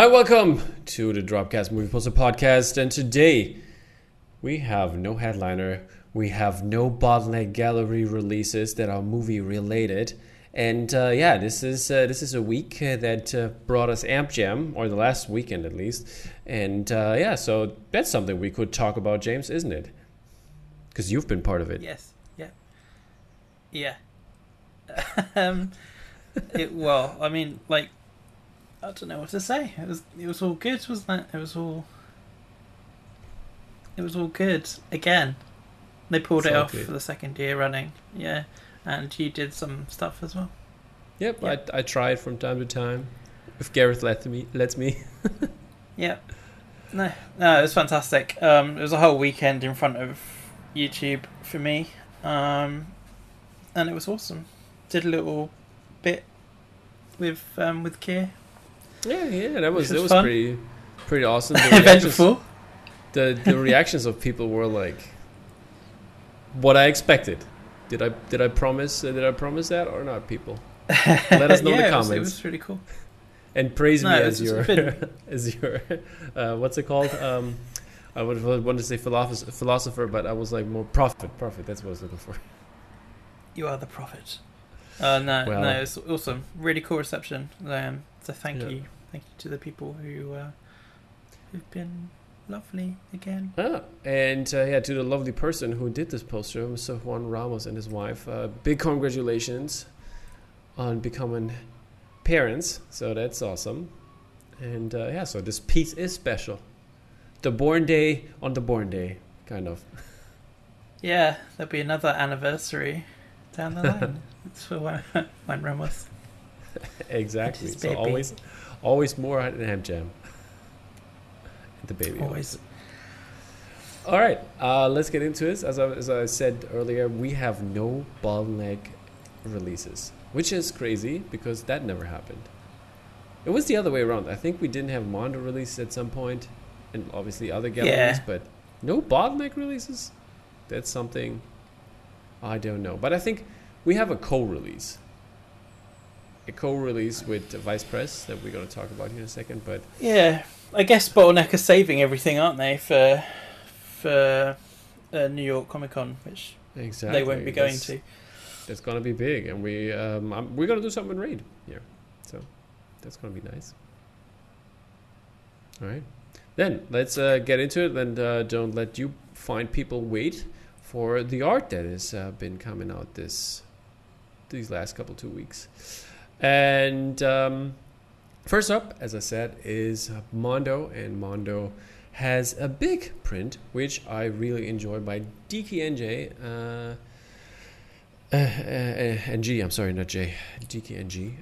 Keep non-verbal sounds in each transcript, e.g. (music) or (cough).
Hi, welcome to the Dropcast Movie Poster Podcast. And today we have no headliner, we have no bottleneck gallery releases that are movie related. And uh, yeah, this is uh, this is a week uh, that uh, brought us Amp Jam, or the last weekend at least. And uh, yeah, so that's something we could talk about, James, isn't it? Because you've been part of it. Yes. Yeah. Yeah. (laughs) um, it, well, I mean, like, I don't know what to say. It was it was all good, wasn't it? It was all it was all good again. They pulled It's it off good. for the second year running. Yeah, and you did some stuff as well. Yep, Yeah. I, I try it from time to time. If Gareth lets me, lets me. (laughs) Yeah. No, no, it was fantastic. Um, it was a whole weekend in front of YouTube for me, um, and it was awesome. Did a little bit with um, with Kier. Yeah, yeah, that was it was was pretty pretty awesome. (laughs) The Event reactions, the the reactions of people were like what I expected. Did I did I promise uh, did I promise that or not, people? Let us (laughs) know in the yeah, it was- It was really cool. And praise No, me as your (laughs) as your uh, what's it called? Um, I would have wanted to say philosopher, philosopher, but I was like more prophet. Prophet. That's what I was looking for. You are the prophet. Uh, no, Well- no, it's awesome. Really cool reception. Um, so thank Yeah. you, thank you to the people who uh, who've been lovely again. Ah, and uh, yeah, to the lovely person who did this poster, Mr. Juan Ramos and his wife, uh, big congratulations on becoming parents. So that's awesome. And uh, yeah, so this piece is special. The born day on the born day, kind of. (laughs) Yeah, there'll be another anniversary down the line. (laughs) It's for Juan Juan (laughs) Ramos. (laughs) exactly. It So baby. always, always more Ham Jam. The baby. Always. All right, uh, let's get into this. As I, as I said earlier, we have no bottleneck releases, which is crazy because that never happened. It was the other way around. I think we didn't have Mondo release at some point, and obviously other galleries, Yeah. but no bottleneck releases. That's something I don't know. But I think we have a co-release, a co-release with Vice Press that we're going to talk about here in a second. But Yeah, I guess Bottleneck are saving everything, aren't they, for for uh, New York Comic Con, which exactly, they won't be going that's- to. It's gonna be big, and we um, I'm, we're gonna do something in raid here, so that's gonna be nice. All right, then let's uh, get into it, and uh, don't let you find people wait for the art that has uh, been coming out this these last couple two weeks. And um, first up, as I said, is Mondo, and Mondo has a big print which I really enjoy by DKNJ. Uh, uh, uh, NG, I'm sorry, not J. DKNG.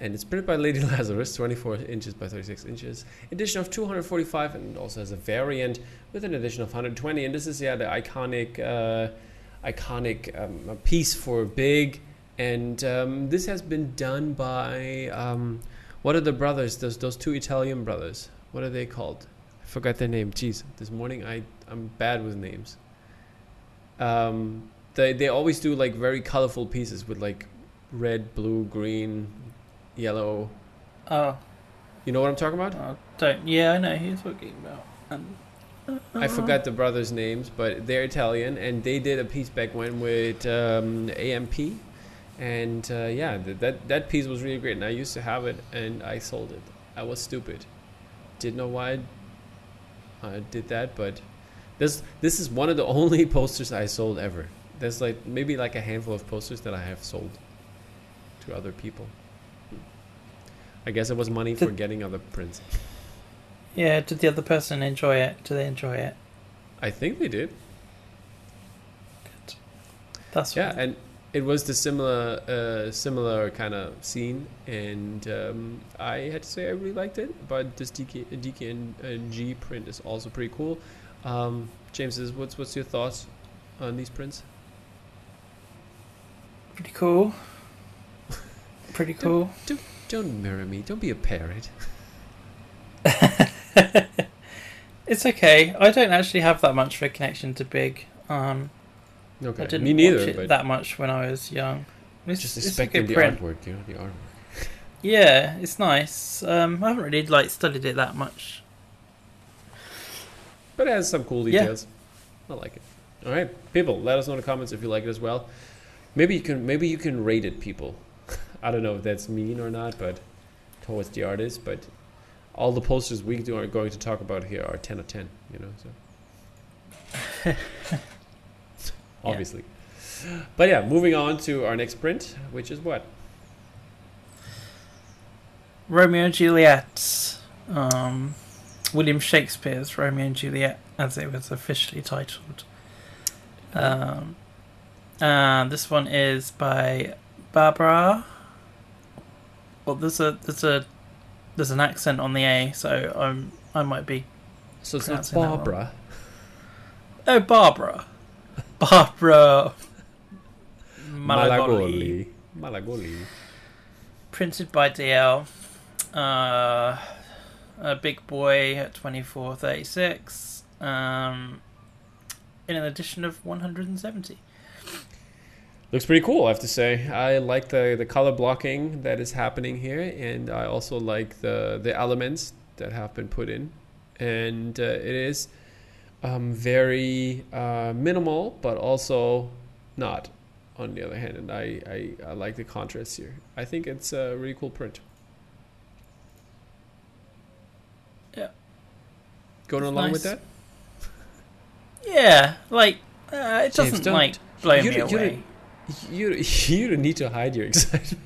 And it's printed by Lady (laughs) Lazarus, 24 inches by 36 inches. Edition of 245, and also has a variant with an edition of 120. And this is yeah the iconic, uh, iconic um, piece for Big. And um, this has been done by um, what are the brothers? Those those two Italian brothers. What are they called? I forgot their name. Jeez, this morning I I'm bad with names. Um, they they always do like very colorful pieces with like red, blue, green, yellow. Oh, You know what I'm talking about? oh, don't. Yeah, I know who you're talking about. Um, I forgot the brothers' names, but they're Italian, and they did a piece back when with um, AMP, and uh, yeah, th- that that piece was really great. And I used to have it, and I sold it. I was stupid, didn't know why I did that, but this this is one of the (laughs) only posters I sold ever. There's like maybe like a handful of posters that I have sold to other people. I guess it was money for getting other prints. Yeah, did the other person enjoy it? Do they enjoy it? I think they did. That's Yeah, and it was the similar, uh, similar kind of scene, and um, I had to say I really liked it. But this DK, DK and uh, G print is also pretty cool. Um, James, is what's what's your thoughts on these prints? pretty cool. (laughs) Pretty cool. Don't mirror me. Don't be a parrot. (laughs) (laughs) it's okay. I don't actually have that much of a connection to Big. Um, Okay, I didn't me neither. watch it that much when I was young. It's, just a expecting the print. artwork, you know, the artwork. Yeah, it's nice. Um, I haven't really like studied it that much. But it has some cool Yeah. details. I like it. All right, people, let us know in the comments if you like it as well. Maybe you can maybe you can rate it, people. (laughs) I don't know if that's mean or not, but towards the artist, but all the posters we do are going to talk about here are ten out of ten. You know, so (laughs) obviously. But yeah, moving on to our next print, which is what? Romeo and Juliet. Um, William Shakespeare's Romeo and Juliet, as it was officially titled. Um, and this one is by Barbara. Well, there's a there's a there's an accent on the A, so I'm I might be. So it's not Pronouncing that wrong. Barbara. Oh, Barbara. Barbara. Malagoli. Malagoli. Malagoli. Printed by DL. Uh, a big boy at twenty four thirty six. Um, in an edition of one hundred and seventy. Looks pretty cool, I have to say. I like the, the color blocking that is happening here, and I also like the the elements that have been put in, and uh, it is um, very uh, minimal, but also not. On the other hand, and I, I, I like the contrast here. I think it's a really cool print. Yeah. Going It's along with that? Yeah, like uh, it doesn't like blow you me you away. You (laughs) you don't need to hide your (laughs) excitement.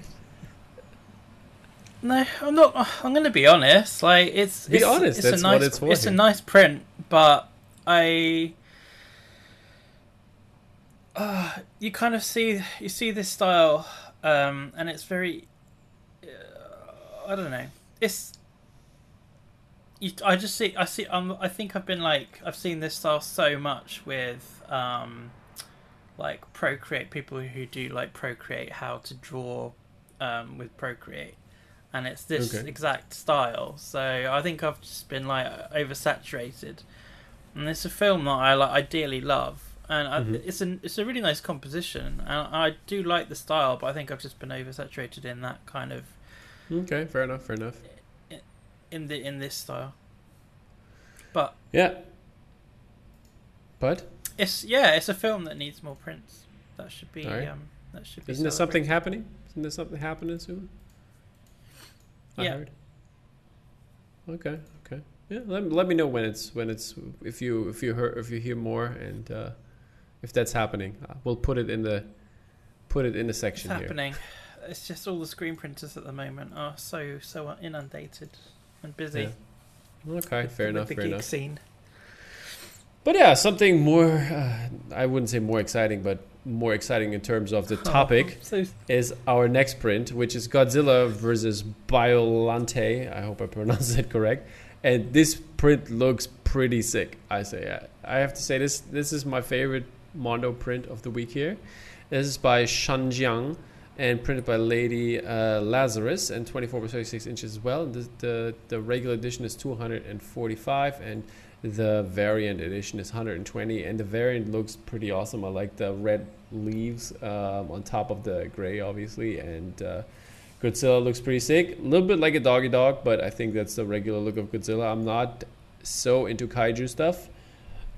No, I'm not. I'm going to be honest. Like it's Be it's, honest, It's that's a what nice, it's It's a nice print, but I. Uh, you kind of see you see this style, um, and it's very. Uh, I don't know. It's. You, I just see. I see. Um, I think I've been like I've seen this style so much with um, like Procreate people who do like Procreate how to draw, um, with Procreate, and it's this Okay. exact style. So I think I've just been like oversaturated, and it's a film that I like ideally love, and I, Mhm. it's an it's a really nice composition, and I do like the style, but I think I've just been oversaturated in that kind of Okay, fair enough, fair enough. in the in this style. But Yeah. But it's yeah, it's a film that needs more prints. That should be Alright. um that should be. isn't there something happening? Isn't there something happening soon? I Yeah. heard. Okay. Yeah, let, let me know when it's when it's if you if you hear if you hear more and uh, if that's happening. Uh, we'll put it in the put it in the It's section here. happening. It's just all the screen printers at the moment are so so inundated and busy. Yeah. Okay, with- fair with enough, The fair geek enough. scene. But yeah, something more. Uh, I wouldn't say more exciting, but more exciting in terms of the (laughs) topic. (laughs) so is our next print, which is Godzilla versus Biolante. I hope I pronounced (laughs) that correct. And this print looks pretty sick. I say I have to say this. This is my favorite Mondo print of the week here. This is by Shanjiang and printed by Lady uh, Lazarus and 24 by 36 inches as well. The, the the regular edition is 245 and the variant edition is 120 and the variant looks pretty awesome. I like the red leaves um, on top of the gray, obviously, and uh, Godzilla looks pretty sick. A little bit like a doggy dog, but I think that's the regular look of Godzilla. I'm not so into kaiju stuff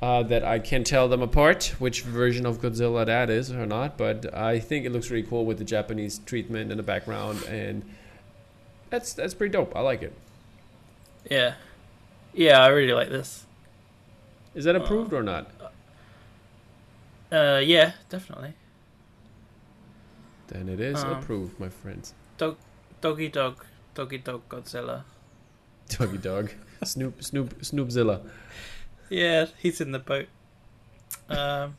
uh, that I can tell them apart which version of Godzilla that is or not, but I think it looks really cool with the Japanese treatment in the background, and that's that's pretty dope. I like it. yeah, yeah, I really like this. Is that approved or not? Uh, yeah, definitely. Then it is Um, approved, my friends. Doggy dog, doggy dog, Godzilla. Doggy dog, Snoop Snoop Snoopzilla. Yeah, he's in the boat. Um,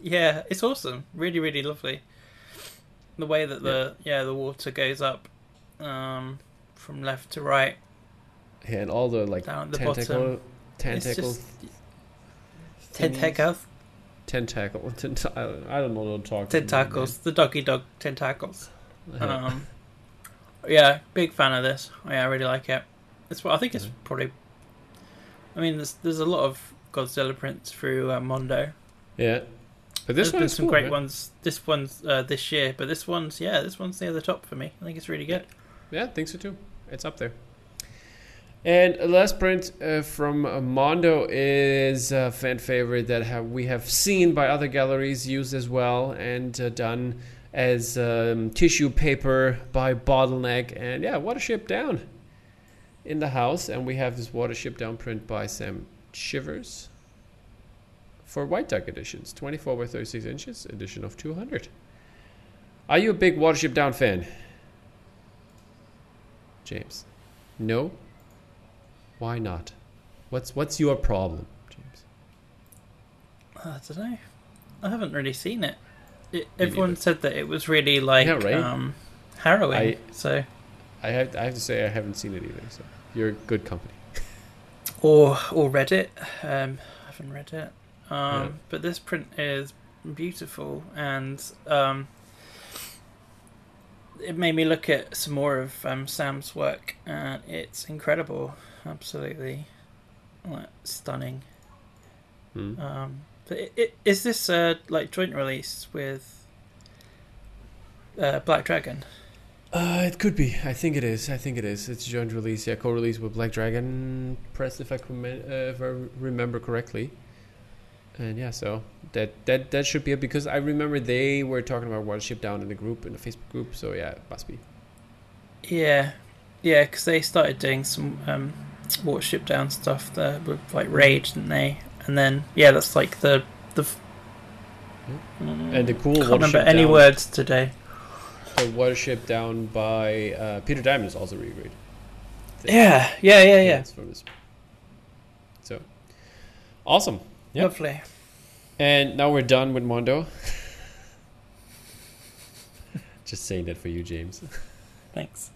yeah, it's awesome. Really, really lovely. The way that the yeah, the water goes up, um, from left to right. Yeah, and all the like Down the tentacle, bottom. tentacle, It's just tentacles, tentacle. Tent- I, don't, I don't know what to talk. tentacles, the doggy dog tentacles. Um, yeah, big fan of this. Yeah, I really like it. It's I think it's Mhm. probably. I mean, there's there's a lot of Godzilla prints through uh, Mondo. yeah, but this There's one been some cool, great man. ones. This one's uh, this year, but this one's yeah, this one's near the top for me. I think it's really good. Yeah, I think so too. It's up there. And last print uh, from uh, Mondo is a fan favorite that have, we have seen by other galleries used as well and uh, done as um, tissue paper by Bottleneck. And yeah, Watership Down in the house. And we have this Watership Down print by Sam Shivers for White Duck editions 24 by 36 inches, edition of 200. Are you a big Watership Down fan? James. No? Why not? What's what's your problem, James? I don't know. I haven't really seen it. It everyone said that it was really like Yeah, right? um, harrowing. I- so I have I have to say I haven't seen it either. So you're good company. (laughs) or or read it. Um, I haven't read it. Um, Yeah. But this print is beautiful, and um, it made me look at some more of um, Sam's work, and it's incredible. Absolutely, like, stunning. Um, but it, it, is this a like joint release with uh, Black Dragon? Uh, it could be. I think it is. I think it is. It's a joint release. Yeah, co-release with Black Dragon Press, if I uh, if I remember correctly. And yeah, so that that that should be it because I remember they were talking about Watership Down in the group in the Facebook group. So yeah, it must be. Yeah, yeah, because they started doing some um, Watership Down stuff there with like Rage, didn't they? And then yeah, that's like the the. Mm, And the cool can't remember any Down- words today. The Watership Down by uh, Peter Diamond is also really great. Yeah, yeah, yeah, yeah. this. So awesome. Yep. Lovely. And now we're done with Mondo. (laughs) Just saying that for you, James. (laughs) Thanks.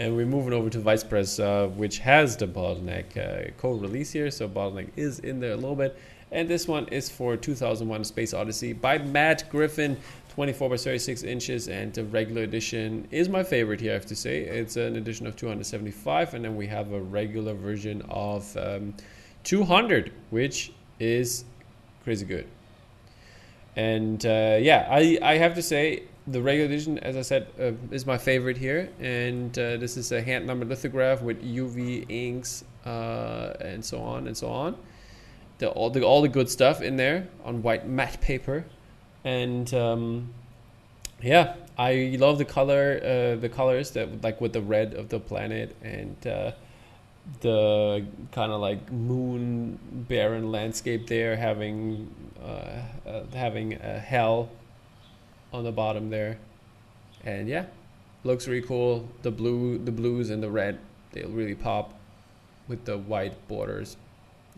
And we're moving over to Vice Press, uh, which has the bottleneck uh, co-release here. So bottleneck is in there a little bit. And this one is for 2001: Space Odyssey by Matt Griffin, 24 by 36 inches, and the regular edition is my favorite here. I have to say, it's an edition of 275, and then we have a regular version of um, 200, which is crazy good. And uh, yeah, I, I have to say the regular edition, as I said, uh, is my favorite here. And uh, this is a hand numbered lithograph with UV inks uh, and so on and so on. The, all the all the good stuff in there on white matte paper, and um, yeah, I love the color, uh, the colors that like with the red of the planet and uh, the kind of like moon barren landscape there, having uh, having a hell on the bottom there, and yeah, looks really cool. The blue, the blues and the red, they'll really pop with the white borders.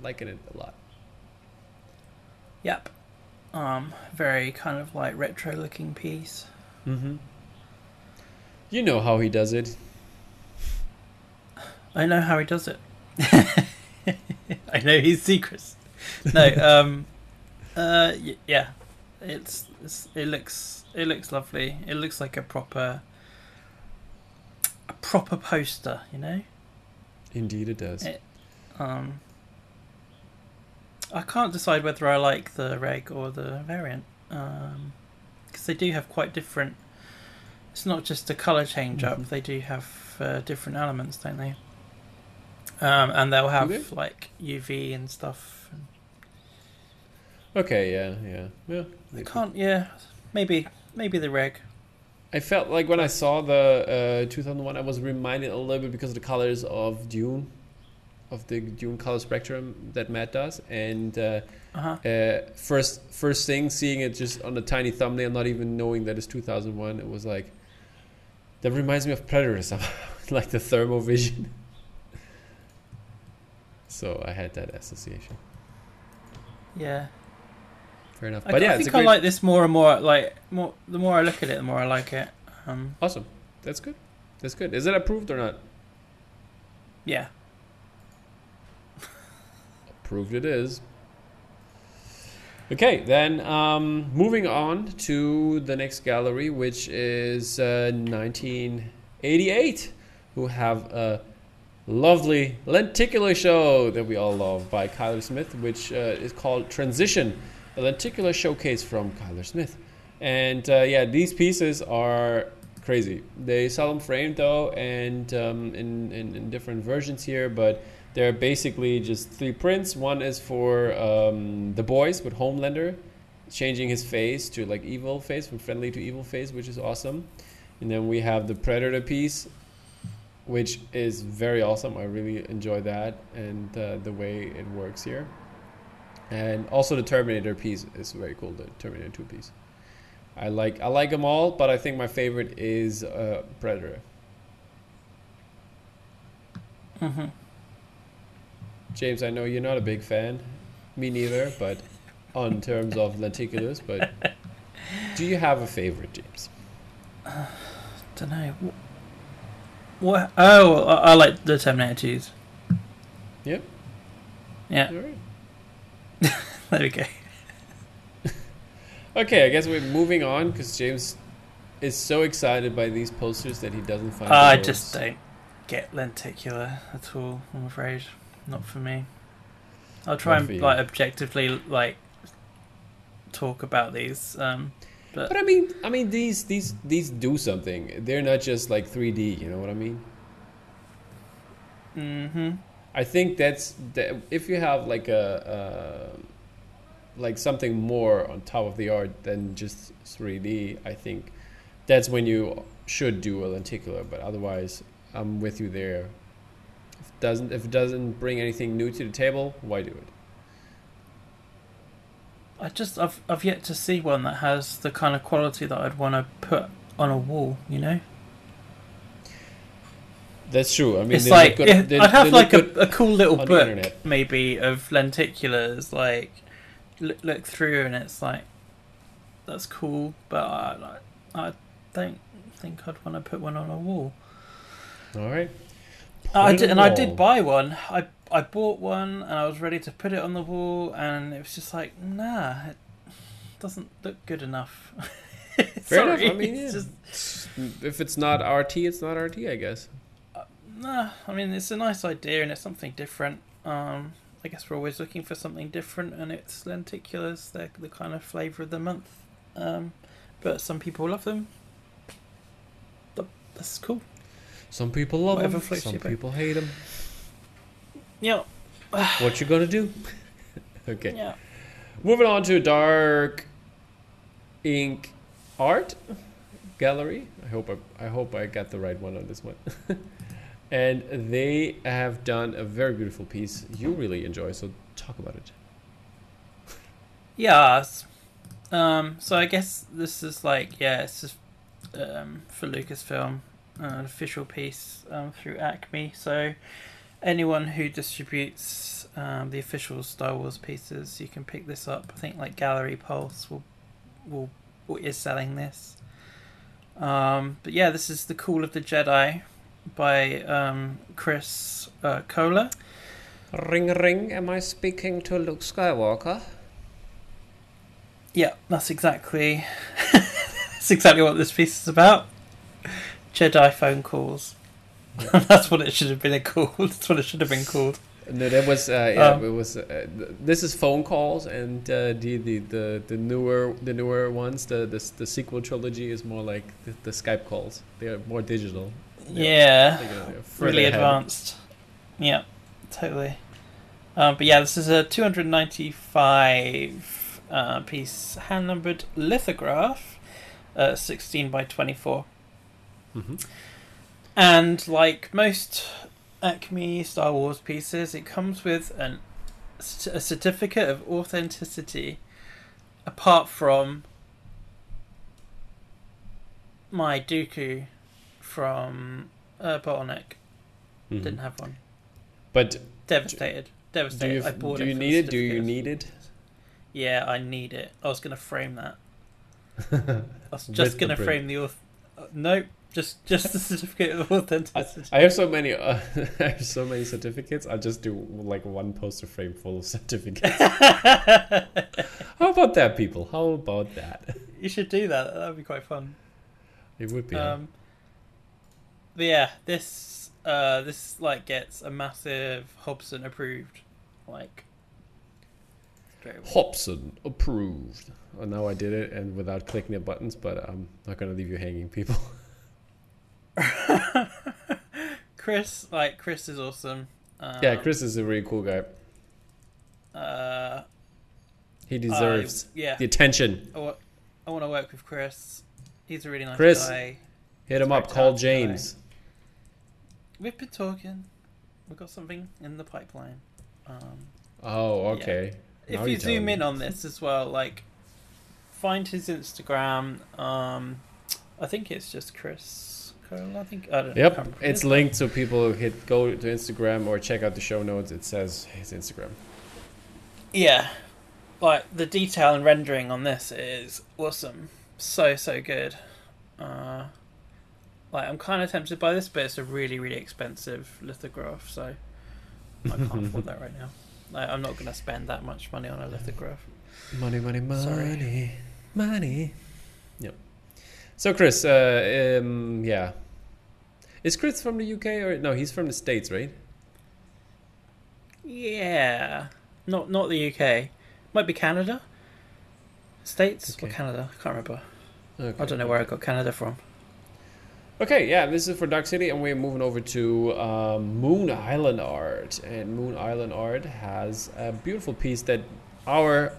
Liking it a lot. Yep. Um, very kind of like retro looking piece. Mm-hmm. You know how he does it. (laughs) I know how he does it. (laughs) I know his secrets. No, um, uh, y- yeah, it's, it's it looks it looks lovely. It looks like a proper a proper poster, you know. Indeed, it does. It- Um, I can't decide whether I like the reg or the variant because they do have quite different. It's not just a color change up; Mhm. they do have uh, different elements, don't they? Um, and they'll have they? like UV and stuff. Okay, yeah, yeah, yeah. I can't. Yeah, maybe maybe the reg. I felt like when I saw the uh, 2001, I was reminded a little bit because of the colors of Dune, of the Dune color spectrum that Matt does, and uh, Uh-huh. uh, first first thing seeing it just on a tiny thumbnail, not even knowing that it's 2001, it was like that reminds me of Predator (laughs) somehow, like the thermal vision. (laughs) so I had that association. Yeah, Fair enough, I, but yeah, I it's a think I like this more and more. Like more, the more I look at it, the more I like it. Um, awesome. That's good. That's good. Is it approved or not? yeah, Approved it is. Okay, then um, moving on to the next gallery, which is uh, 1988, who have a lovely lenticular show that we all love by Kyler Smith, which uh, is called Transition, a lenticular showcase from Kyler Smith. And uh, yeah, these pieces are crazy. They sell them framed though, and um, in, in in different versions here, but they're basically just three prints. One is for um, the boys with Homelander, changing his face to like evil face from friendly to evil face, which is awesome. And then we have the Predator piece, which is very awesome. I really enjoy that and uh, the way it works here. And also the Terminator piece is very cool. The Terminator Two piece. I like I like them all, but I think my favorite is uh, Predator. hmm James, I know you're not a big fan. Me neither, but on terms of lenticulars, but do you have a favorite, James? (sighs) Don't know. What? Oh, I, I like the Terminator 2s. Yep. Yeah, right. (laughs) there we go. Okay, I guess we're moving on because James is so excited by these posters that he doesn't find. I words. just don't get lenticular at all. I'm afraid, not for me. I'll try Not and like objectively like talk about these. Um, but, But I mean, I mean these these these do something. They're not just like 3D. You know what I mean? hmm I think that's that if you have like a, uh like something more on top of the art than just 3D, I think that's when you should do a lenticular. But otherwise, I'm with you there. If it doesn't if it doesn't bring anything new to the table, why do it? I just I've I've yet to see one that has the kind of quality that I'd want to put on a wall. You know, That's true. I mean, it's like good- they- I'd have like a, a cool little book maybe of lenticulars. Like look, look through and it's like that's cool, but I I don't think I'd want to put one on a wall. All right. I Put it did, and the I did buy one. I I bought one and I was ready to put it on the wall, and it was just like, nah, it doesn't look good enough. (laughs) Fair enough. I mean, it's just If it's not RT, it's not RT, I guess. Nah. I mean, it's a nice idea and it's something different. Um, I guess we're always looking for something different, and it's lenticulars. They're the kind of flavour of the month. Um, but some people love them. That's cool. Some people love Whatever them. Some people hate them. Yeah, (sighs) What you gonna do? (laughs) okay. yeah. Moving on to Dark Ink Art Gallery. I hope I, I hope I got the right one on this one. (laughs) and they have done a very beautiful piece you really enjoy. So talk about it. Yes. Um, so I guess this is like yeah, it's just um, for Lucasfilm, uh, an official piece um, through Acme. So anyone who distributes um, the official Star Wars pieces, you can pick this up. I think like Gallery Pulse will will, will is selling this. Um, but yeah, this is the Call of the Jedi by um, Chris uh, Kohler. Ring ring, am I speaking to Luke Skywalker? Yeah, that's exactly (laughs) that's exactly what this piece is about. Jedi phone calls. (laughs) that's what it should have been called. (laughs) That's what it should have been called. No, that was uh, yeah. Um, it was. Uh, this is phone calls, and uh, the, the the the newer the newer ones, the the, the sequel trilogy is more like the, the Skype calls. They are more digital. Yeah, really ahead. advanced. Yeah, totally. Um, but yeah, this is a 295 uh, piece hand numbered lithograph, uh, 16 by 24. Mhm. And like most Acme Star Wars pieces, it comes with an, a certificate of authenticity apart from my Dooku from uh, Bottleneck. Mhm. Didn't have one. But Devastated. do Devastated. you I bought do it you need it? Do you need it? Yeah, I need it. I was going to frame that. (laughs) I was just going to print. frame the auth- uh, Nope, just just the certificate of authenticity. I have so many. Uh, (laughs) I have so many certificates. I just do like one poster frame full of (laughs) certificates. How about that, people? How about that? you should do that. That would be quite fun. It would be. Um, but yeah, this uh, this like gets a massive Hobson approved, like. Hobson approved. Now I did it and without clicking the buttons, but I'm not gonna leave you hanging, people. (laughs) Chris, like Chris is awesome. Um, yeah, Chris is a really cool guy. Uh, He deserves I- yeah, the attention. I, want to work with Chris. He's a really nice Chris. guy. Hit him up. Call James. guy. We've been talking. We've got something in the pipeline. Um, Oh, okay. if you zoom me. in on this as well, like find his Instagram. Um, I think it's just Chris Cole. I think I don't. Yep, can't it's linked so people hit go to Instagram or check out the show notes. It says his Instagram. Yeah, like the detail and rendering on this is awesome. So so good. Uh, like I'm kind of tempted by this, but it's a really really expensive lithograph, so I can't (laughs) afford that right now. Like, I'm not gonna spend that much money on a lithograph. Money, money, money, Sorry. money. Yep. So Chris, uh, um, yeah, is Chris from the UK or no? He's from the States, right? Yeah, not not the UK. Might be Canada. States or Canada? I can't remember. Okay. I don't know where I got Canada from. Okay, yeah, this is for Dark City, and we're moving over to um, Moon Island Art. And Moon Island Art has a beautiful piece that our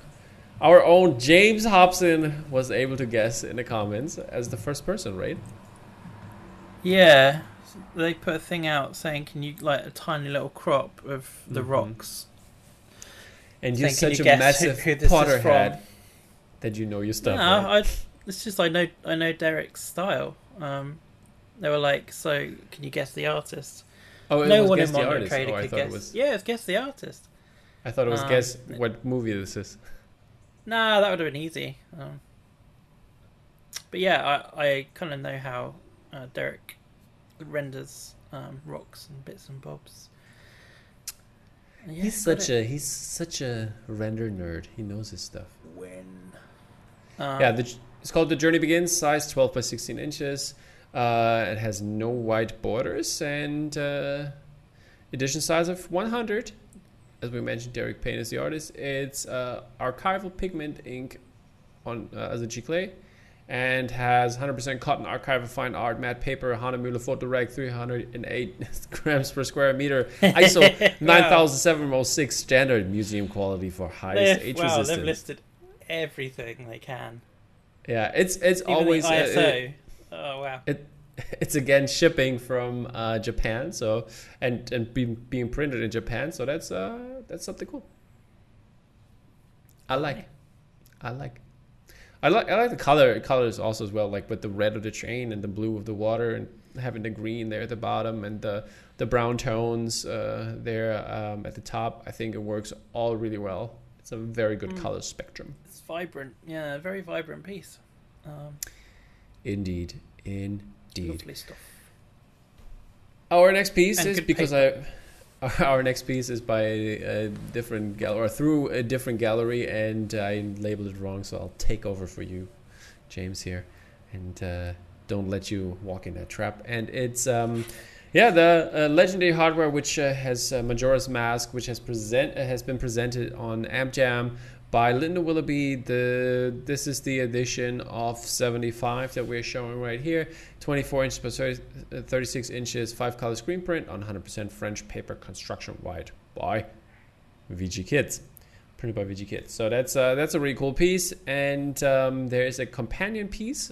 our own James Hobson was able to guess in the comments as the first person, right? Yeah, they put a thing out saying, "Can you like a tiny little crop of the Mhm. rocks?" And you're Saying, such you a massive (laughs) who, who Potterhead that you know your stuff. No, right? I, it's just I know I know Derek's style. Um, they were like, "So can you guess the artist?" oh, it no was one guess in the Mondo. Trader Oh, I could guess. it was. Yeah, it's guess the artist. I thought it was Um, guess what movie this is. (laughs) Nah, that would have been easy. Um, but yeah, I, I kind of know how uh, Derek renders um, rocks and bits and bobs. And yeah, he's such it. a he's such a render nerd. He knows his stuff. win. Um, yeah, the, it's called The Journey Begins, size 12 by 16 inches. Uh, it has no white borders and uh, edition size of 100. As we mentioned, Derek Payne is the artist. It's uh, archival pigment ink on uh, as a giclée and has 100% cotton archival fine art matte paper, Hahnemühle Photo Rag 308 (laughs) grams per square meter, (laughs) ISO Wow. 9706 standard museum quality for highest They've- age wow, resistance. they've listed everything they can. Yeah, it's it's Even always uh, it- oh wow. It it's again shipping from uh, Japan, so and and being being printed in Japan, so that's uh that's something cool. I like, I like, I like I like the color colors also as well, like with the red of the train and the blue of the water and having the green there at the bottom and the the brown tones uh, there um, at the top. I think it works all really well. It's a very good Mm. color spectrum. It's vibrant. Yeah, very vibrant piece. Um, Indeed, indeed. lovely stuff. Our next piece And is because I. (laughs) Our next piece is by a different gallery, or through a different gallery, and I labeled it wrong, so I'll take over for you, James here, and uh, don't let you walk in that trap. And it's, um, yeah, the uh, legendary hardware, which uh, has uh, Majora's Mask, which has present uh, has been presented on Amp Jam by Lyndon Willoughby. The this is the edition of 75 that we're showing right here. 24 inches by 30, uh, 36 inches, five color screen print on 100% French paper construction white by VG Kids, printed by VG Kids. So that's uh, that's a really cool piece. And um, there is a companion piece.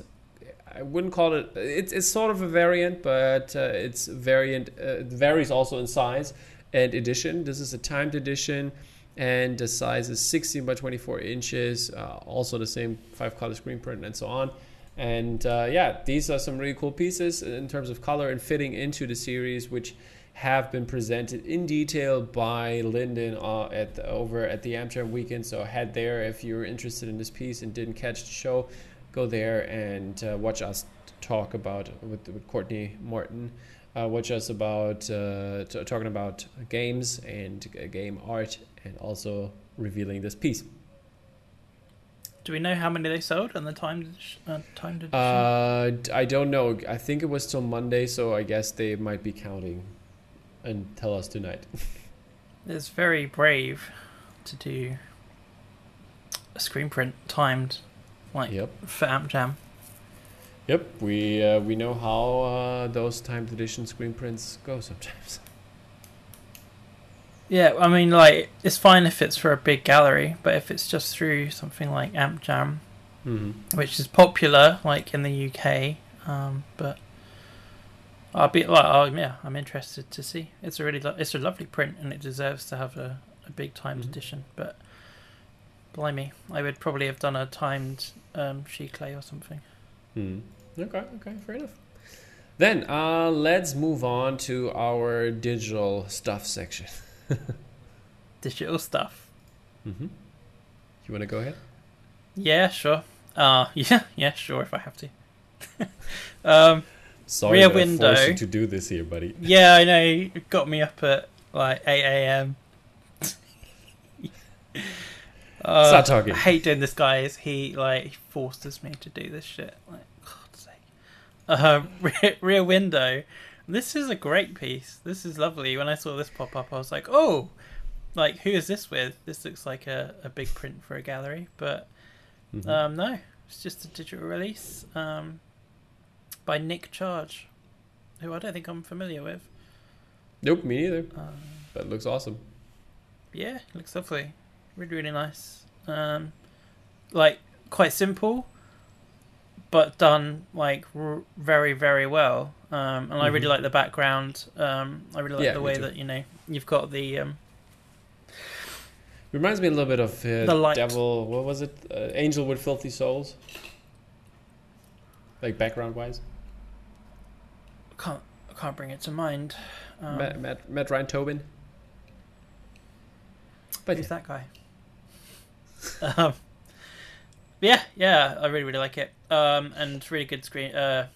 I wouldn't call it. It's, it's sort of a variant, but uh, it's variant. Uh, varies also in size and edition. This is a timed edition and the size is 16 by 24 inches uh, also the same five color screen print and so on. And uh, yeah these are some really cool pieces in terms of color and fitting into the series which have been presented in detail by Lyndon uh, at the, over at the Amp Jam weekend. So head there if you're interested in this piece and didn't catch the show. Go there and uh, watch us talk about with, with Courtney Martin uh, watch us about uh, t- talking about games and uh, game art and also revealing this piece. Do we know how many they sold and the time? uh, timed edition? Uh, I don't know. I think it was till Monday, so I guess they might be counting and tell us tonight. (laughs) It's very brave to do a screen print timed like yep. for Amp Jam. Yep, we uh, we know how uh, those timed edition screen prints go sometimes. (laughs) Yeah, I mean, like it's fine if it's for a big gallery, but if it's just through something like Amp Jam, Mm-hmm. which is popular, like in the UK, um, but I'll be like, oh yeah, I'm interested to see. It's a really, lo- it's a lovely print, and it deserves to have a, a big timed Mhm. edition. But blimey, I would probably have done a timed um, clay or something. Hmm. Okay, okay, fair enough. Then uh, let's move on to our digital stuff section. (laughs) (laughs) Digital stuff. Mm-hmm. You want to go ahead? Yeah, sure. Uh, (laughs) yeah, yeah, sure. If I have to. (laughs) um, Sorry Rear that I window. you to do this here, buddy. yeah, I know. You got me up at like eight a.m. Uh, Start talking. I hate doing this, guys. He like he forces me to do this shit. Like, God's sake. Uh, rear, rear window. This is a great piece. This is lovely. When I saw this pop up, I was like, oh, like who is this with? This looks like a, a big print for a gallery, but Mhm. um, no, it's just a digital release um, by Nick Charge, who I don't think I'm familiar with. nope, me neither. Um, But it looks awesome. yeah, it looks lovely. Really, really nice. Um, like quite simple, but done like r- very, very well. Um, and I really Mhm. like the background. Um, I really like Yeah, the way that you know you've got the um, Reminds me a little bit of uh, The light. Devil. What was it? Uh, Angel with Filthy Souls. Like background wise. can't I can't bring it to mind. Um, Matt, Matt Matt Ryan Tobin. But Who's that guy? (laughs) yeah, yeah, I really, really like it. Um, and really good screen. Uh,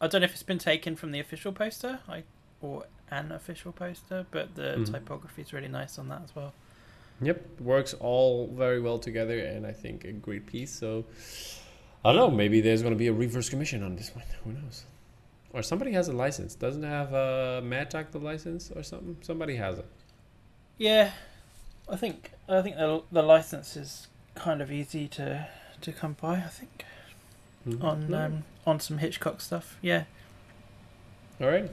I don't know if it's been taken from the official poster, like, or an official poster, but the Mhm. typography is really nice on that as well. Yep, works all very well together, and I think a great piece. So I don't know. Maybe there's going to be a reverse commission on this one. (laughs) Who knows? Or somebody has a license. Doesn't have uh, Mad Dog the license or something? Somebody has it. Yeah, I think I think the the license is kind of easy to to come by. I think Mhm. on um, on some Hitchcock stuff. Yeah, All right.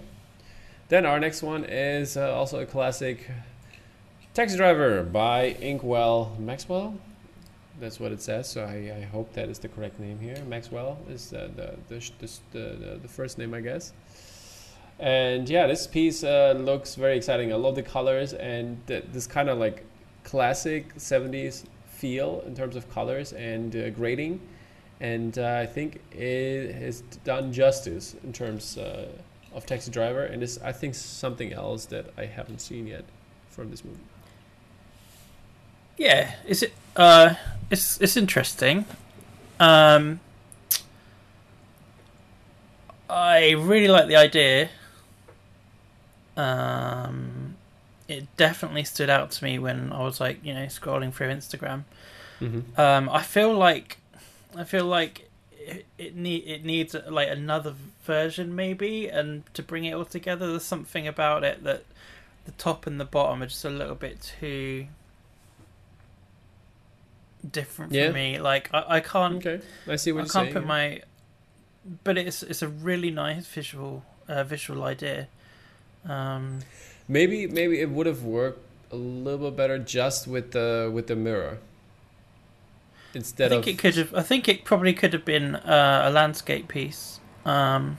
Then our next one is uh, also a classic Taxi Driver by Inkwell Maxwell. That's what it says, so I, I hope that is the correct name here. Maxwell is the, the, the, sh- the, the, the, the first name, I guess. And yeah, this piece uh, looks very exciting. I love the colors and th- this kind of like classic 70s feel in terms of colors and uh, grading. And uh, I think it has done justice in terms uh, of Taxi Driver, and it's I think something else that I haven't seen yet from this movie. yeah. Is it? Uh, it's it's interesting. Um, I really like the idea. Um, it definitely stood out to me when I was like, you know, scrolling through Instagram. Mm-hmm. Um, I feel like, I feel like it, it need it needs like another version maybe, and to bring it all together, there's something about it that the top and the bottom are just a little bit too different Yeah. for me. Like I, I can't Okay, I see what I can't saying. put my, but it's it's a really nice visual uh, visual idea. Um, maybe maybe it would have worked a little bit better just with the with the mirror I instead think of it could have. I think it probably could have been uh, a landscape piece. Um,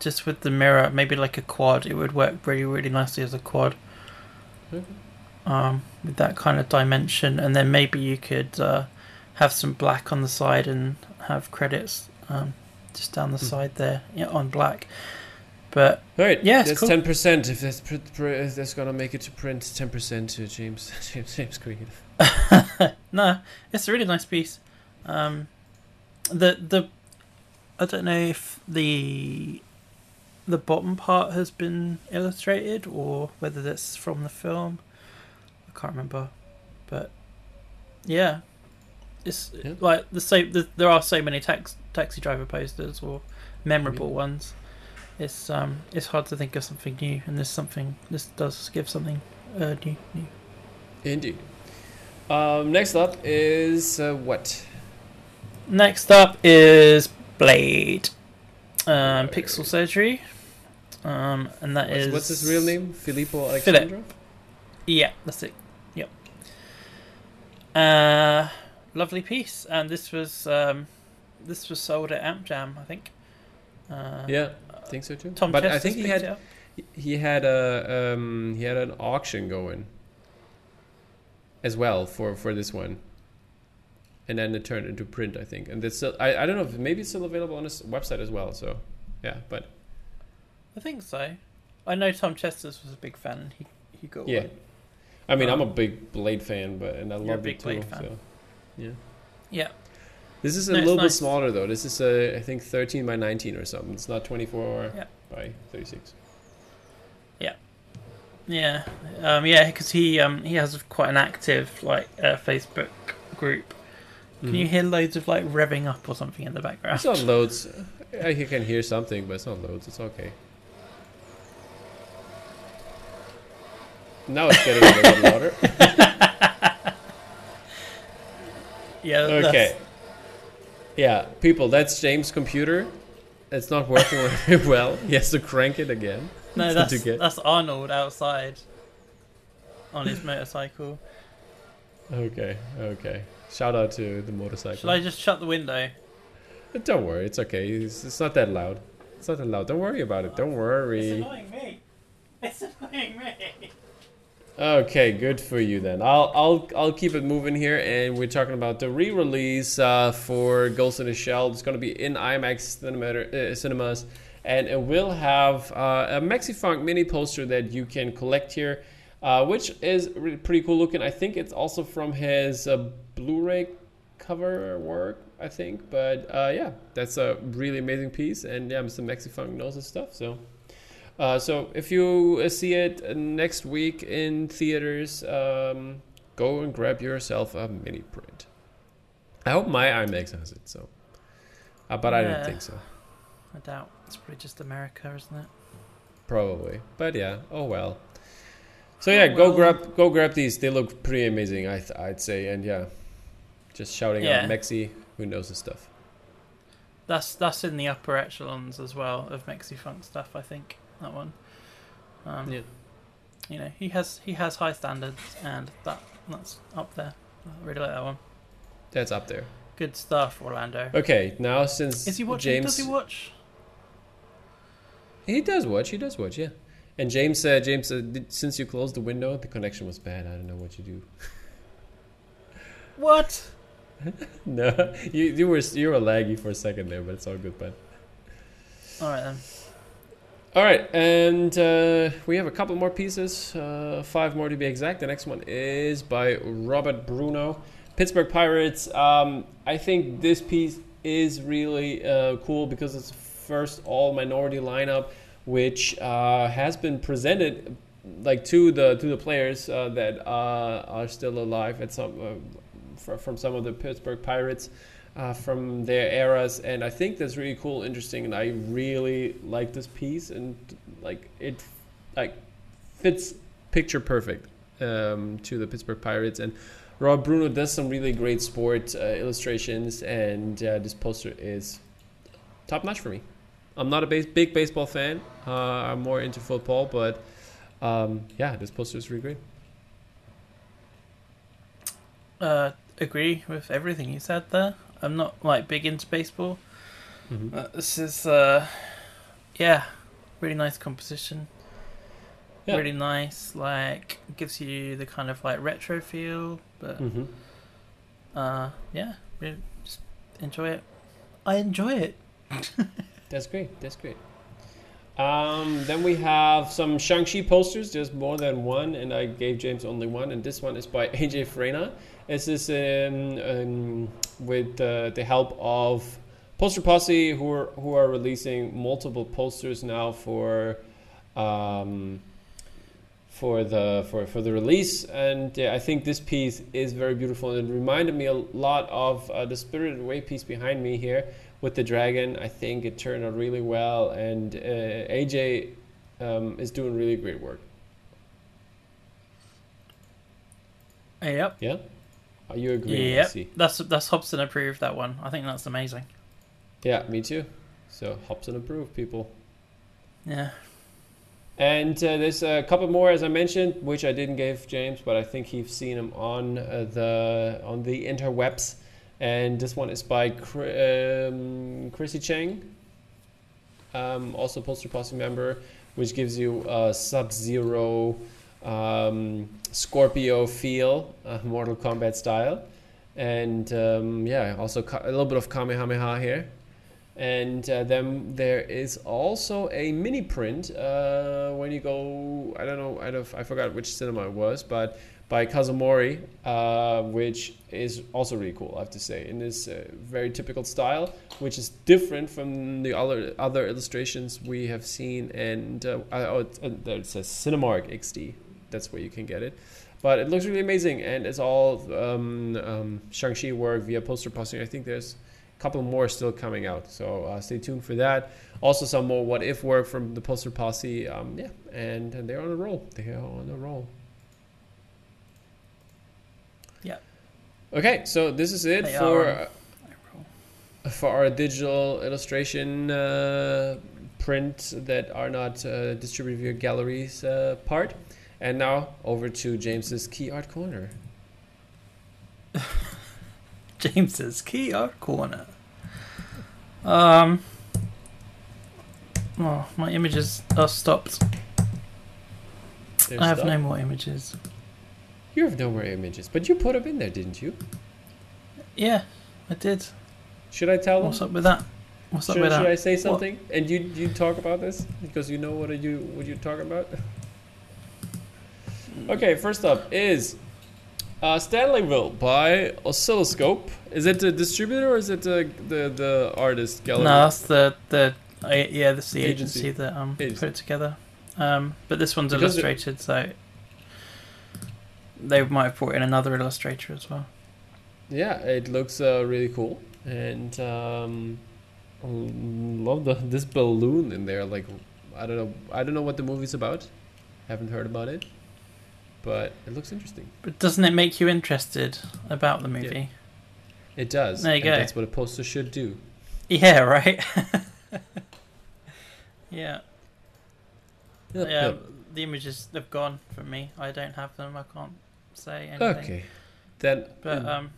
just with the mirror, maybe like a quad, it would work really, really nicely as a quad. Okay. Um, with that kind of dimension, and then maybe you could uh, have some black on the side and have credits um, just down the Hmm. side there yeah, on black. But All right, Yeah, it's that's cool. ten percent. If that's pr- pr- if that's gonna make it to print, ten percent to James (laughs) James James Creative. (laughs) no, it's a really nice piece. Um, the the I don't know if the the bottom part has been illustrated or whether that's from the film. I can't remember, but yeah, it's Yeah. like the same. The, there are so many tax, taxi driver posters or memorable Yeah. ones. It's um it's hard to think of something new, and this something this does give something uh, new new. Indeed. Um, next up is uh, what? Next up is Blade, um, Pixel Surgery, um, and that What's, is what's his real name? Filippo Alexandra. Yeah, that's it. Yep. Uh, lovely piece, and this was um, this was sold at Amp Jam, I think. Uh, Yeah, think so too. Tom but I think he had it up. he- he had a um, he had an auction going as well for for this one, and then it turned into print, I think. And it's still, I I don't know if maybe it's still available on his website as well. So yeah, but I think so. I know Tom Chester's was a big fan. and He he got yeah. one. I mean, I'm a Um, big Blade fan, but and I You're love big it too. Blade fan. So yeah. Yeah. This is a No, little bit nice. smaller though. This is uh, I think 13 by 19 or something. It's not 24 Yeah. by 36. Yeah, Yeah. um, yeah, because he um, he has quite an active like uh, Facebook group. Can you Mhm. hear loads of like revving up or something in the background? It's not (laughs) loads. I you can hear something, but it's not loads. It's okay. Now it's getting a little louder. (laughs) Yeah. Okay. Yeah, people, that's James' computer. It's not working (laughs) very well. He has to crank it again. (laughs) No, (laughs) that's get- that's Arnold outside on his motorcycle. Okay, okay. Shout out to the motorcycle. Shall I just shut the window? Don't worry, it's okay. It's, it's not that loud. It's not that loud. Don't worry about it. Don't worry. It's annoying me. It's annoying me. Okay, good for you then. I'll I'll I'll keep it moving here, and we're talking about the re-release uh, for Ghost in the Shell. It's going to be in IMAX cinema, uh, cinemas, and it will have uh, a Mexifunk mini poster that you can collect here, uh, which is really pretty cool looking. I think it's also from his uh, Blu-ray cover work, I think. But uh, yeah, that's a really amazing piece, and yeah, Mr. Mexifunk knows his stuff, so. Uh, so if you uh, see it next week in theaters, um, go and grab yourself a mini print. I hope my IMAX has it. So, uh, but I don't think so. I doubt it's probably just America, isn't it? Probably, but yeah. Oh well. So yeah, go well. grab go grab these. They look pretty amazing. I th- I'd say, and yeah, just shouting Yeah. out Mexi who knows his stuff. That's that's in the upper echelons as well of Mexifunk stuff. I think that one. Um, Yeah. You know, he has he has high standards, and that that's up there. I really like that one. That's up there. Good stuff, Orlando. Okay, now since Is he watching? James, Does he watch? He does watch. He does watch. Yeah. And James said, James said, "Did- since you closed the window, the connection was bad. I don't know what you do. What? (laughs) no, you you were you were laggy for a second there, but it's all good, bud. All right then. All right, and uh, we have a couple more pieces, uh, five more to be exact. The next one is by Robert Bruno, Pittsburgh Pirates. Um, I think this piece is really uh, cool because it's the first all minority lineup, which uh, has been presented like to the to the players uh, that uh, are still alive at some from some of the Pittsburgh Pirates uh, from their eras, and I think that's really cool, interesting, and I really like this piece, and like it, like fits picture perfect um, to the Pittsburgh Pirates, and Rob Bruno does some really great sport uh, illustrations, and uh, this poster is top notch for me. I'm not a base- big baseball fan. Uh, I'm more into football, but um, yeah, this poster is really great. Uh, agree with everything you said there. I'm not like big into baseball. Mm-hmm. Uh, this is uh, yeah, really nice composition. Yeah. Really nice, like gives you the kind of like retro feel, but Mm-hmm. uh, yeah, really just enjoy it. I enjoy it. (laughs) That's great. That's great. Um, then we have some Shang-Chi posters, just more than one, and I gave James only one, and this one is by AJ Frena. This is um, um, with uh, the help of Poster Posse, who are, who are releasing multiple posters now for um, for the for, for the release, and uh, I think this piece is very beautiful. and It reminded me a lot of uh, the Spirited Away piece behind me here with the dragon. I think it turned out really well, and uh, AJ um, is doing really great work. Yep. Yeah, are you agreeing? See. That's that's Hobson approved that one. I think that's amazing. Yeah, me too. So Hobson approved, people. Yeah. And uh, there's a couple more, as I mentioned, which I didn't give James, but I think he's seen them on uh, the on the interwebs. And this one is by um, Chrissy Chang, um, also Poster Posse member, which gives you a Sub-Zero um, Scorpion feel, uh, Mortal Kombat style, and um, yeah, also a little bit of Kamehameha here. And uh, then there is also a mini print uh, when you go. I don't know. I don't. I forgot which cinema it was, but by Kazumori, uh, which is also really cool. I have to say, in this uh, very typical style, which is different from the other other illustrations we have seen. And uh, oh, it, it says Cinemark XD. That's where you can get it. But it looks really amazing, and it's all um, um, Shang-Chi work via poster posse. I think there's a couple more still coming out. So uh, stay tuned for that. Also, some more what if work from the poster posse. Um, yeah, and, and they're on a roll. They are on a roll. Yeah. Okay, so this is it They for are uh, for our digital illustration uh, print that are not uh, distributed via galleries uh, part. And now over to James's key art corner. (laughs) James's key art corner. Um. Oh, my images are stopped. There's I have stuff. no more images. You have no more images, but you put them in there, didn't you? Yeah, I did. Should I tell them? What's up with that? What's up Should, with should that? I say What? something and you you talk about this because you know what are you what you're talking about? (laughs) okay, first up is uh, Stanleyville by Oscilloscope. Is it the distributor or is it the the, the artist gallery? No, that's the the uh, yeah, that's the Agency. agency, that um Agency. put it together. Um, but this one's Because it- illustrated, so they might have brought in another illustrator as well. Yeah, it looks uh, really cool and um, love the this balloon in there. Like I don't know I don't know what the movie's about. Haven't heard about it, but it looks interesting. But doesn't it make you interested about the movie? It does. There you and go. That's what a poster should do. Yeah, right. (laughs) yeah, Yep, yeah. yep. The images have gone from me. I don't have them. I can't say anything. Okay. Then But mm, um,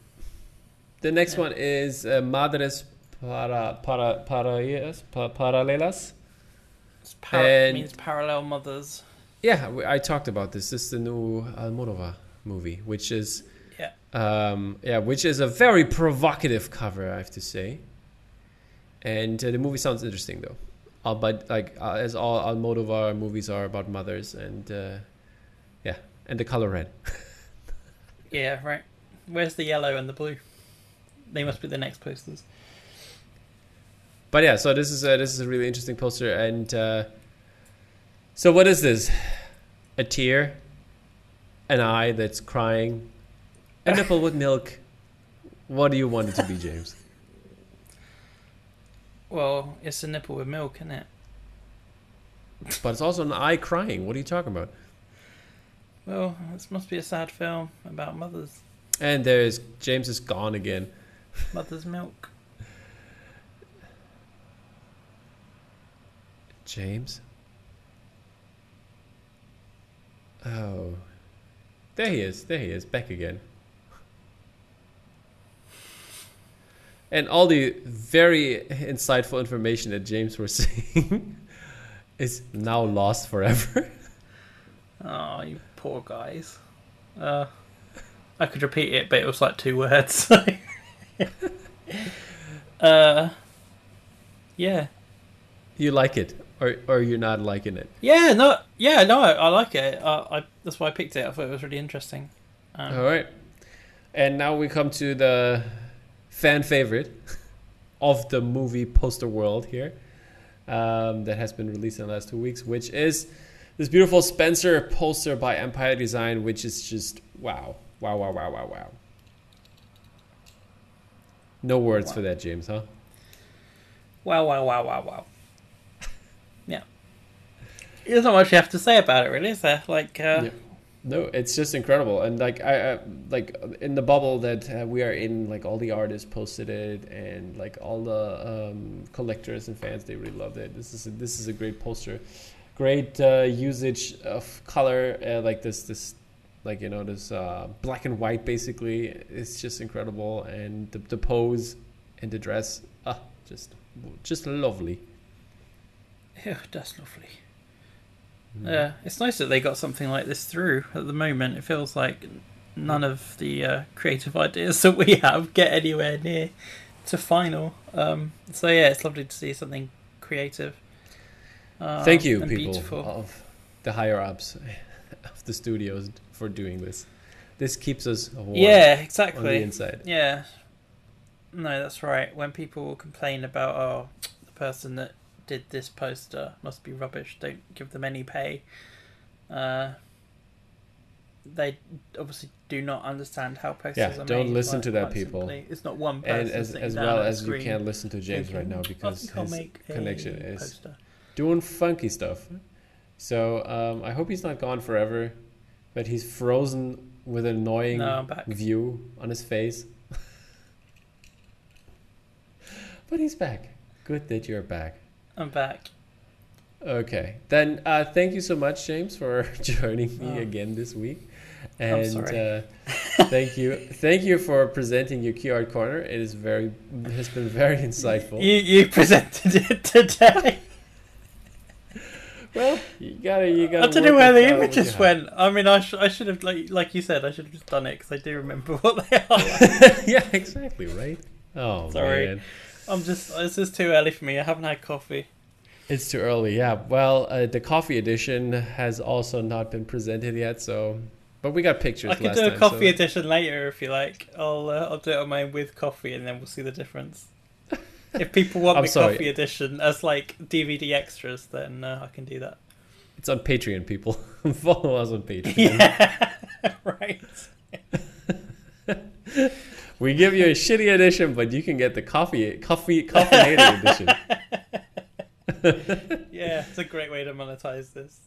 the next yeah. one is uh, Madres para, para, paralelas, pa, Paralelas. it's par- And- means parallel mothers. Yeah, I talked about this. This is the new Almodovar movie, which is Yeah. um, yeah, which is a very provocative cover, I have to say. And uh, the movie sounds interesting though. Uh, but like uh, as all Almodovar movies are about mothers and uh, yeah, and the color red. (laughs) Yeah, right. Where's the yellow and the blue? They must be the next posters. But yeah, so this is a, this is a really interesting poster, and uh, so what is this? A tear, an eye that's crying, a (laughs) nipple with milk. What do you want it to be, James? Well, it's a nipple with milk, isn't it? But it's also an eye crying. What are you talking about? Well, this must be a sad film about mothers. And there's James is gone again. (laughs) Mother's milk. James. Oh, there he is. There he is. Back again. And all the very insightful information that James was (laughs) saying is now lost forever. Oh, you poor guys. Uh, I could repeat it, but it was like two words. (laughs) uh, yeah, you like it, or or you're not liking it. yeah, no, yeah, no, I, I like it. Uh, I that's why I picked it. I thought it was really interesting. Um, All right. And now we come to the fan favorite (laughs) of the movie poster world here um, that has been released in the last two weeks, which is this beautiful Spencer poster by Empire Design, which is just wow. Wow, wow, wow, wow, wow. No words Wow. for that, James, huh? Wow, wow, wow, wow, wow. There's not much you have to say about it, really, is there? Like, uh, Yeah. No, it's just incredible, and like I, I like in the bubble that uh, we are in, like all the artists posted it, and like all the um, collectors and fans, they really loved it. This is a, this is a great poster, great uh, usage of color, uh, like this this like you know this uh, black and white basically. It's just incredible, and the, the pose and the dress, ah, just just lovely. Yeah, that's lovely. Yeah, it's nice that they got something like this through. At the moment, it feels like none of the uh, creative (laughs) ideas that we have get anywhere near to final. Um, so yeah, it's lovely to see something creative. Uh, Thank you, people beautiful. of the higher ups (laughs) of the studios for doing this. This keeps us warm Yeah, on the exactly. inside. Yeah. No, that's right. When people complain about oh the person that did this poster must be rubbish, don't give them any pay. Uh, they obviously do not understand how posters Yeah, are don't listen to that, people. simply. It's not one person And as, as well as you can't listen to James right now because his connection is poster." doing funky stuff. So um, I hope he's not gone forever, but he's frozen with an annoying No, view on his face. (laughs) but he's back. Good that you're back. I'm back. Okay, then uh, thank you so much, James, for (laughs) joining me Oh. again this week, and uh, (laughs) thank you, thank you for presenting your key art corner. It is very has been very insightful. You you presented it today. (laughs) Well, you gotta you gotta. I don't know where the images went. I mean, I, sh- I should have like like you said, I should have just done it because I do remember what they are. yeah, exactly, right? Oh Sorry. man, I'm just this is too early for me. I haven't had coffee. it's too early. Yeah, well, uh, the coffee edition has also not been presented yet, so but we got pictures. I could last do a time, coffee so- edition later if you like. I'll uh, I'll do it on mine with coffee, and then we'll see the difference. (laughs) If people want I'm the coffee edition as like DVD extras, then uh, I can do that. It's on Patreon, people. (laughs) Follow us on Patreon. (laughs) Yeah, right. We give you a shitty edition, but you can get the coffee, coffee, coffee (laughs) edition. (laughs) Yeah, it's a great way to monetize this.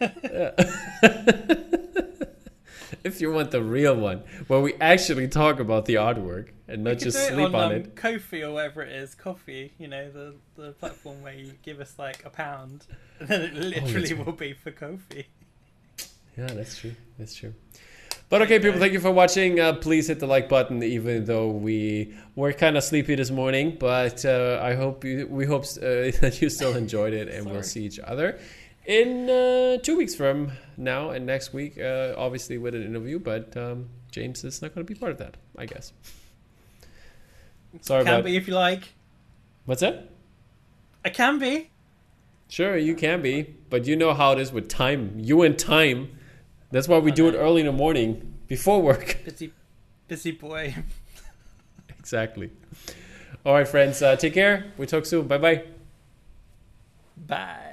(laughs) if you want the real one, where we actually talk about the artwork and not just sleep on, on um, it. Ko-fi or whatever it is, Coffee. You know the the platform where you give us like a pound, and then it literally right. will be for Kofi. Yeah, that's true. That's true. But okay, people, thank you for watching. Uh, please hit the like button, even though we were kind of sleepy this morning. But uh, I hope you, we hope uh, (laughs) that you still enjoyed it, and we'll see each other in uh, two weeks from now and next week. Uh, obviously with an interview, but um, James is not going to be part of that, I guess. Sorry can be if you like. what's that. I can be. Sure, you can be, but you know how it is with time. You and time. That's why we do it early in the morning before work. (laughs) Busy, busy boy. (laughs) Exactly. All right, friends. Uh, take care. We talk soon. Bye bye. Bye.